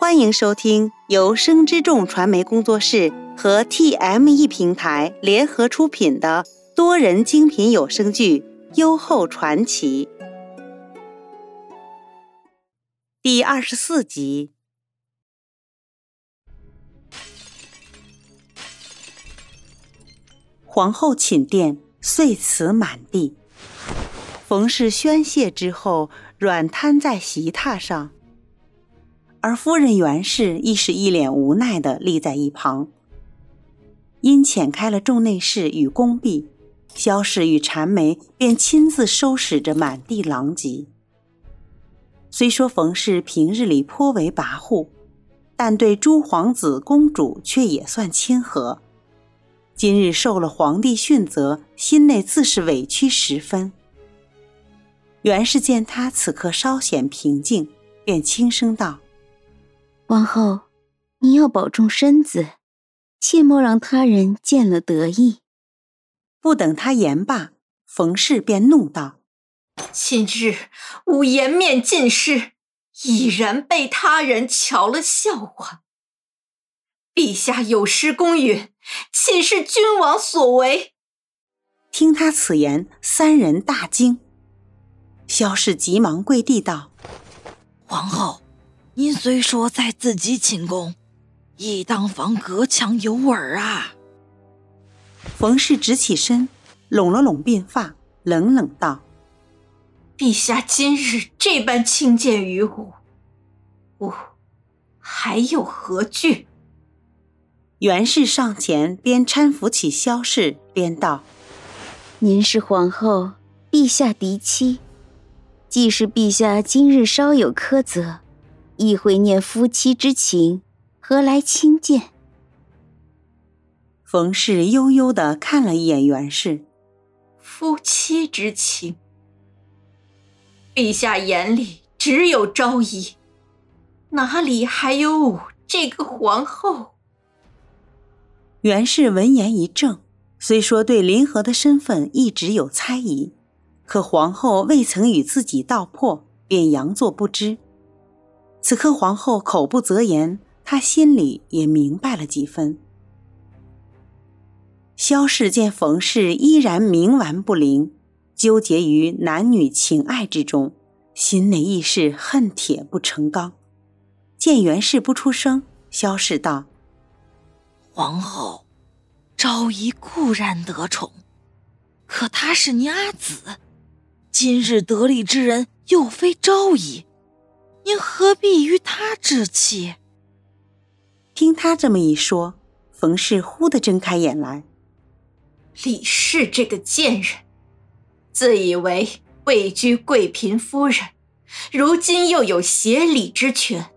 欢迎收听由生之众传媒工作室和 TME 平台联合出品的多人精品有声剧《优厚传奇》第二十四集。皇后寝殿碎瓷满地，冯氏宣泄之后，软瘫在席榻上。而夫人袁氏亦是一脸无奈的立在一旁。因遣开了众内侍与宫婢，萧氏与缠眉便亲自收拾着满地狼藉。虽说冯氏平日里颇为跋扈，但对诸皇子公主却也算亲和。今日受了皇帝训责，心内自是委屈十分。袁氏见他此刻稍显平静，便轻声道。王后，你要保重身子，切莫让他人见了得意。不等他言罢，冯氏便怒道：“今日吾颜面尽失，已然被他人瞧了笑话。陛下有失公允，岂是君王所为？”听他此言，三人大惊。萧氏急忙跪地道：“皇后。”您虽说在自己寝宫，亦当防隔墙有耳啊！冯氏直起身，拢了拢鬓发，冷冷道：“陛下今日这般轻贱于吾，吾还有何惧？”袁氏上前，边搀扶起萧氏，边道：“您是皇后，陛下嫡妻，既是陛下今日稍有苛责。”亦会念夫妻之情，何来轻贱？冯氏悠悠的看了一眼袁氏，夫妻之情，陛下眼里只有昭仪，哪里还有我这个皇后？袁氏闻言一怔，虽说对林和的身份一直有猜疑，可皇后未曾与自己道破，便佯作不知。此刻皇后口不择言，她心里也明白了几分。萧氏见冯氏依然冥顽不灵，纠结于男女情爱之中，心内亦是恨铁不成钢。见袁氏不出声，萧氏道：“皇后，昭仪固然得宠，可她是你阿姊，今日得力之人又非昭仪。”您何必与他置气？听他这么一说，冯氏忽地睁开眼来。李氏这个贱人，自以为位居贵嫔夫人，如今又有协理之权，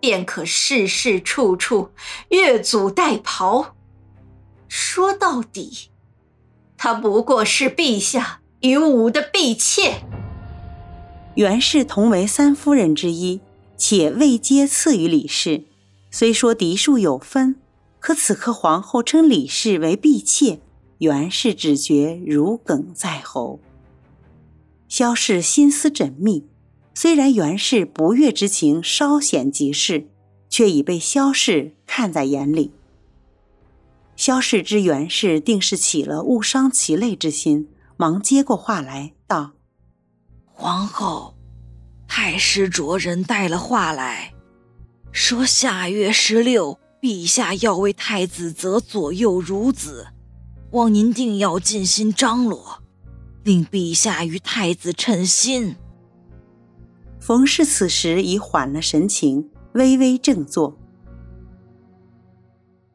便可事事处处越俎代庖。说到底，她不过是陛下与吾的婢妾。袁氏同为三夫人之一，且位阶次于李氏，虽说嫡庶有分，可此刻皇后称李氏为婢妾，袁氏只觉如鲠在喉。萧氏心思缜密，虽然袁氏不悦之情稍显即逝，却已被萧氏看在眼里。萧氏知袁氏定是起了误伤其类之心，忙接过话来道。皇后，太师着人带了话来，说下月十六，陛下要为太子择左右孺子，望您定要尽心张罗，令陛下与太子称心。冯氏此时已缓了神情，微微正坐。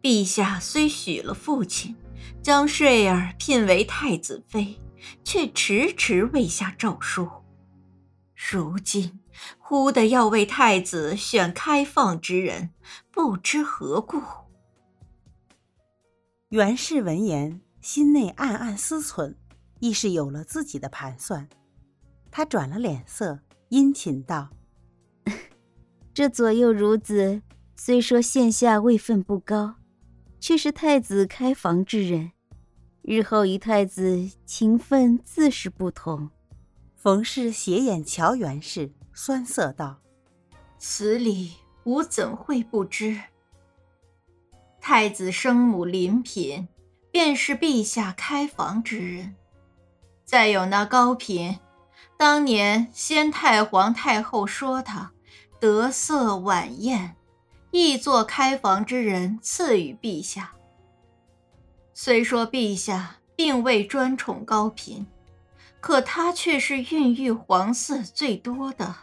陛下虽许了父亲，将睡儿聘为太子妃，却迟迟未下诏书。如今忽的要为太子选开放之人，不知何故。袁氏闻言，心内暗暗思忖，亦是有了自己的盘算。他转了脸色，殷勤道：“这左右孺子，虽说现下位分不高，却是太子开房之人，日后与太子情分自是不同。”冯氏斜眼瞧袁氏，酸涩道：“此理吾怎会不知？太子生母林嫔，便是陛下开房之人。再有那高嫔，当年先太皇太后说她得色晚宴，亦作开房之人赐予陛下。虽说陛下并未专宠高嫔，可她却是孕育皇嗣最多的。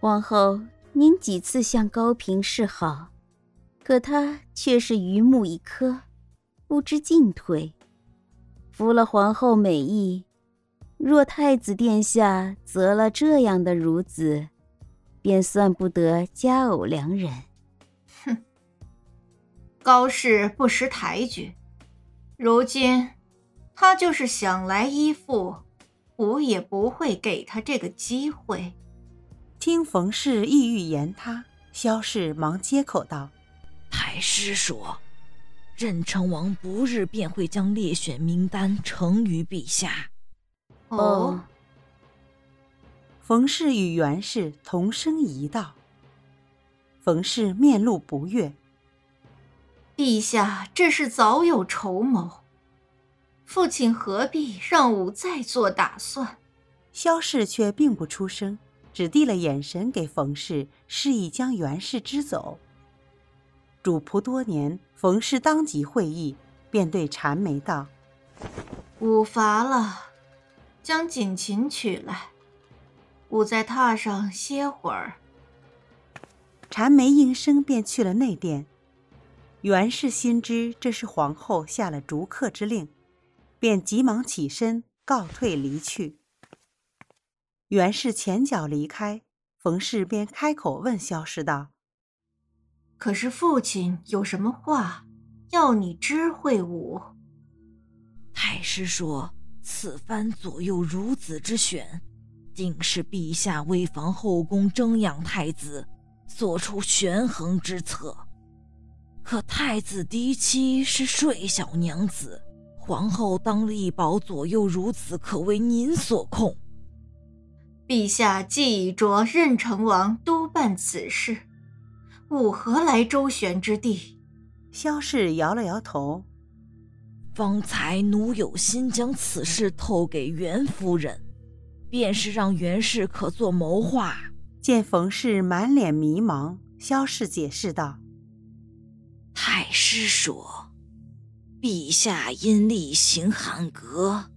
皇后，您几次向高嫔示好，可她却是榆木一棵，不知进退。服了皇后美意，若太子殿下择了这样的孺子，便算不得佳偶良人。哼，高氏不识抬举。如今，他就是想来依附，吾也不会给他这个机会。听冯氏意欲言他，萧氏忙接口道：“太师说，任城王不日便会将列选名单呈于陛下。”哦。冯氏与袁氏同声一道：“冯氏面露不悦。”陛下这是早有筹谋，父亲何必让吾再做打算？萧氏却并不出声，只递了眼神给冯氏，示意将袁氏支走。主仆多年，冯氏当即会意，便对禅眉道：“吾乏了，将锦琴取来，吾在榻上歇会儿。”禅眉应声，便去了内殿。袁氏心知这是皇后下了逐客之令，便急忙起身告退离去。袁氏前脚离开，冯氏便开口问萧氏道：“可是父亲有什么话要你知会吾？”太师说：“此番左右孺子之选，定是陛下为防后宫争养太子，做出权衡之策。”可太子嫡妻是睡小娘子，皇后当力保左右如此，可为您所控。陛下既已着任成王督办此事，吾何来周旋之地？萧氏摇了摇头。方才奴有心将此事透给袁夫人，便是让袁氏可做谋划。见冯氏满脸迷茫，萧氏解释道。太师说：“陛下因厉行汉阁，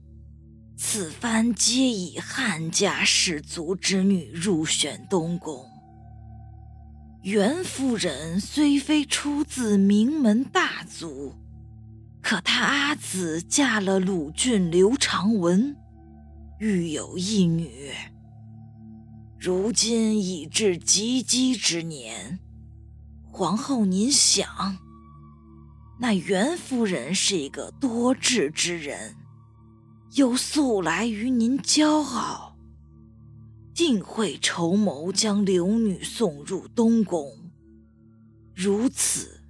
此番皆以汉家世族之女入选东宫。袁夫人虽非出自名门大族，可她阿姊嫁了鲁郡刘长文，育有一女。如今已至及笄之年，皇后您想？”那袁夫人是一个多智之人，又素来与您交好，定会筹谋将刘女送入东宫。如此，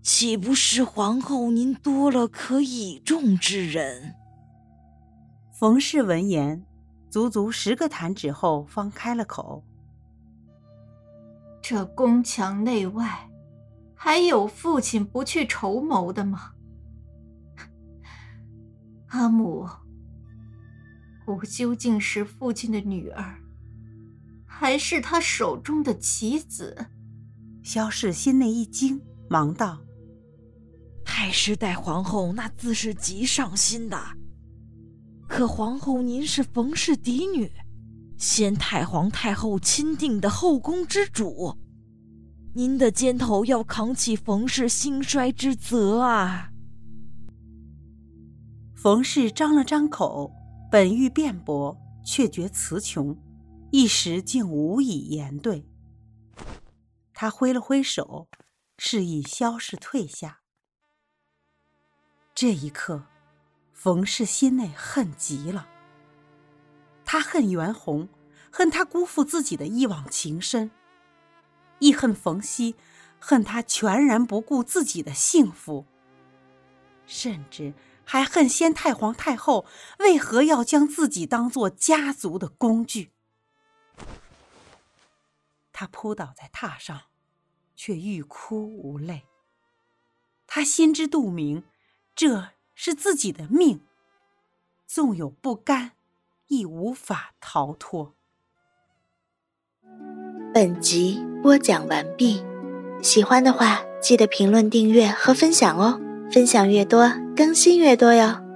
岂不是皇后您多了可倚重之人？冯氏闻言，足足十个弹指后方开了口：“这宫墙内外。”还有父亲不去筹谋的吗？阿母，我究竟是父亲的女儿，还是他手中的棋子？萧氏心内一惊，忙道：“太师待皇后那自是极上心的，可皇后您是冯氏嫡女，先太皇太后钦定的后宫之主。”您的肩头要扛起冯氏兴衰之责啊！冯氏张了张口，本欲辩驳，却觉词穷，一时竟无以言对。他挥了挥手，示意萧氏退下。这一刻，冯氏心内恨极了。他恨袁弘，恨他辜负自己的一往情深。亦恨冯熙，恨他全然不顾自己的幸福，甚至还恨先太皇太后为何要将自己当做家族的工具。他扑倒在榻上，却欲哭无泪。他心知肚明，这是自己的命，纵有不甘，亦无法逃脱。本集播讲完毕，喜欢的话记得评论、订阅和分享哦！分享越多，更新越多哟。